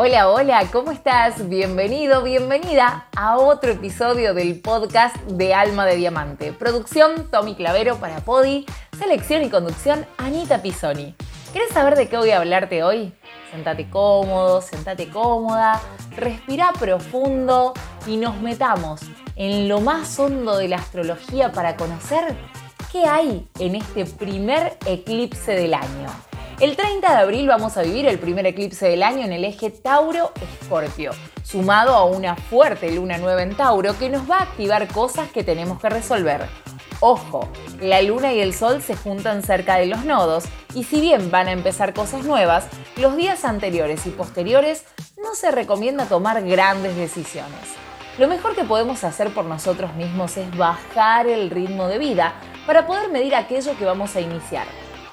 Hola, hola, ¿cómo estás? Bienvenido, bienvenida a otro episodio del podcast de Alma de Diamante. Producción Tommy Clavero para Podi, selección y conducción Anita Pisoni. ¿Quieres saber de qué voy a hablarte hoy? Sentate cómodo, sentate cómoda, respira profundo y nos metamos en lo más hondo de la astrología para conocer qué hay en este primer eclipse del año. El 30 de abril vamos a vivir el primer eclipse del año en el eje Tauro-Escorpio, sumado a una fuerte luna nueva en Tauro que nos va a activar cosas que tenemos que resolver. Ojo, la luna y el sol se juntan cerca de los nodos y si bien van a empezar cosas nuevas, los días anteriores y posteriores no se recomienda tomar grandes decisiones. Lo mejor que podemos hacer por nosotros mismos es bajar el ritmo de vida para poder medir aquello que vamos a iniciar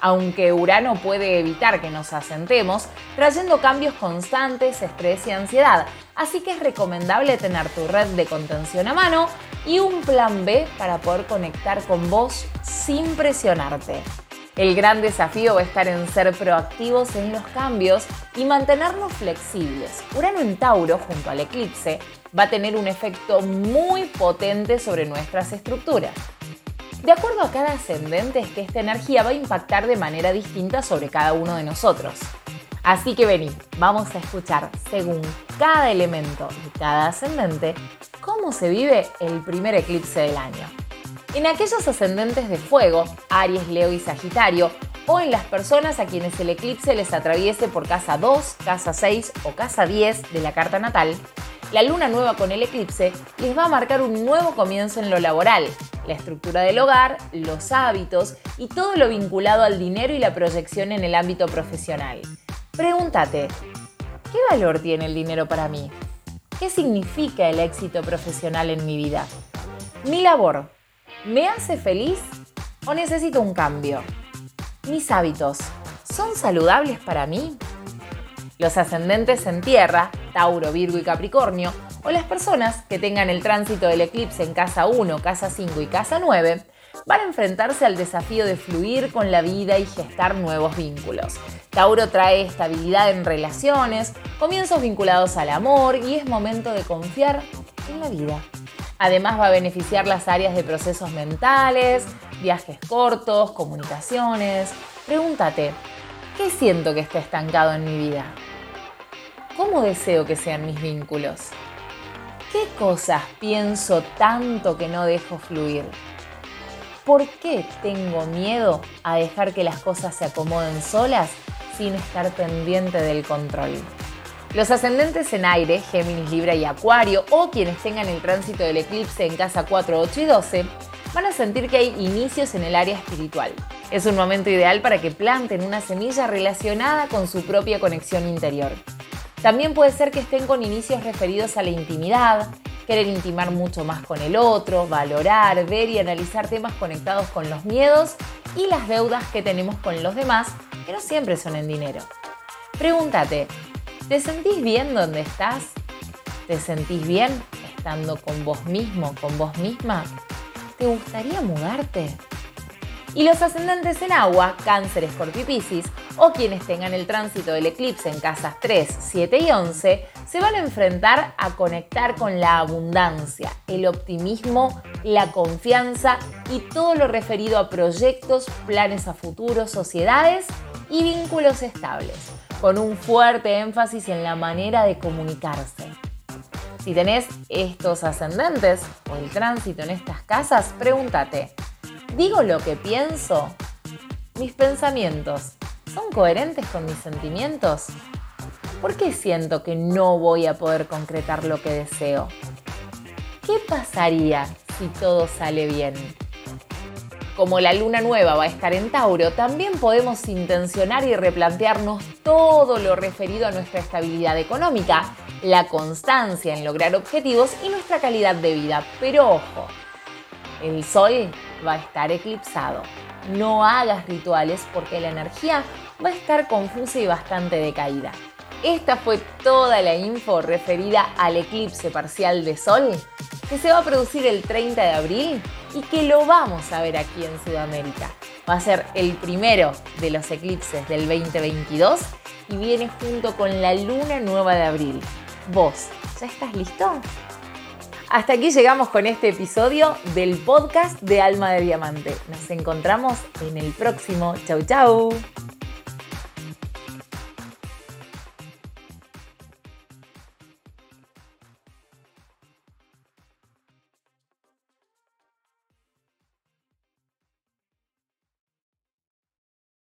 aunque Urano puede evitar que nos asentemos, trayendo cambios constantes, estrés y ansiedad. Así que es recomendable tener tu red de contención a mano y un plan B para poder conectar con vos sin presionarte. El gran desafío va a estar en ser proactivos en los cambios y mantenernos flexibles. Urano en Tauro, junto al eclipse, va a tener un efecto muy potente sobre nuestras estructuras. De acuerdo a cada ascendente es que esta energía va a impactar de manera distinta sobre cada uno de nosotros. Así que vení, vamos a escuchar según cada elemento y cada ascendente cómo se vive el primer eclipse del año. En aquellos ascendentes de fuego, Aries, Leo y Sagitario, o en las personas a quienes el eclipse les atraviese por casa 2, casa 6 o casa 10 de la carta natal, la luna nueva con el eclipse les va a marcar un nuevo comienzo en lo laboral, la estructura del hogar, los hábitos y todo lo vinculado al dinero y la proyección en el ámbito profesional. Pregúntate, ¿qué valor tiene el dinero para mí? ¿Qué significa el éxito profesional en mi vida? ¿Mi labor me hace feliz o necesito un cambio? ¿Mis hábitos son saludables para mí? Los ascendentes en tierra, Tauro, Virgo y Capricornio, o las personas que tengan el tránsito del eclipse en casa 1, casa 5 y casa 9, van a enfrentarse al desafío de fluir con la vida y gestar nuevos vínculos. Tauro trae estabilidad en relaciones, comienzos vinculados al amor y es momento de confiar en la vida. Además va a beneficiar las áreas de procesos mentales, viajes cortos, comunicaciones. Pregúntate, ¿qué siento que está estancado en mi vida? ¿Cómo deseo que sean mis vínculos? ¿Qué cosas pienso tanto que no dejo fluir? ¿Por qué tengo miedo a dejar que las cosas se acomoden solas sin estar pendiente del control? Los ascendentes en aire, Géminis, Libra y Acuario, o quienes tengan el tránsito del eclipse en casa 4, 8 y 12, van a sentir que hay inicios en el área espiritual. Es un momento ideal para que planten una semilla relacionada con su propia conexión interior. También puede ser que estén con inicios referidos a la intimidad, querer intimar mucho más con el otro, valorar, ver y analizar temas conectados con los miedos y las deudas que tenemos con los demás, que no siempre son en dinero. Pregúntate, ¿te sentís bien donde estás? ¿Te sentís bien estando con vos mismo, con vos misma? ¿Te gustaría mudarte? Y los ascendentes en agua, cáncer, escorpio y piscis, o quienes tengan el tránsito del eclipse en casas 3, 7 y 11, se van a enfrentar a conectar con la abundancia, el optimismo, la confianza y todo lo referido a proyectos, planes a futuro, sociedades y vínculos estables, con un fuerte énfasis en la manera de comunicarse. Si tenés estos ascendentes o el tránsito en estas casas, pregúntate, ¿Digo lo que pienso? ¿Mis pensamientos son coherentes con mis sentimientos? ¿Por qué siento que no voy a poder concretar lo que deseo? ¿Qué pasaría si todo sale bien? Como la luna nueva va a estar en Tauro, también podemos intencionar y replantearnos todo lo referido a nuestra estabilidad económica, la constancia en lograr objetivos y nuestra calidad de vida. Pero ojo, el sol va a estar eclipsado. No hagas rituales porque la energía va a estar confusa y bastante decaída. Esta fue toda la info referida al eclipse parcial de Sol que se va a producir el 30 de abril y que lo vamos a ver aquí en Sudamérica. Va a ser el primero de los eclipses del 2022 y viene junto con la luna nueva de abril. ¿Vos ya estás listo? Hasta aquí llegamos con este episodio del podcast de Alma de Diamante. Nos encontramos en el próximo. Chau, chau.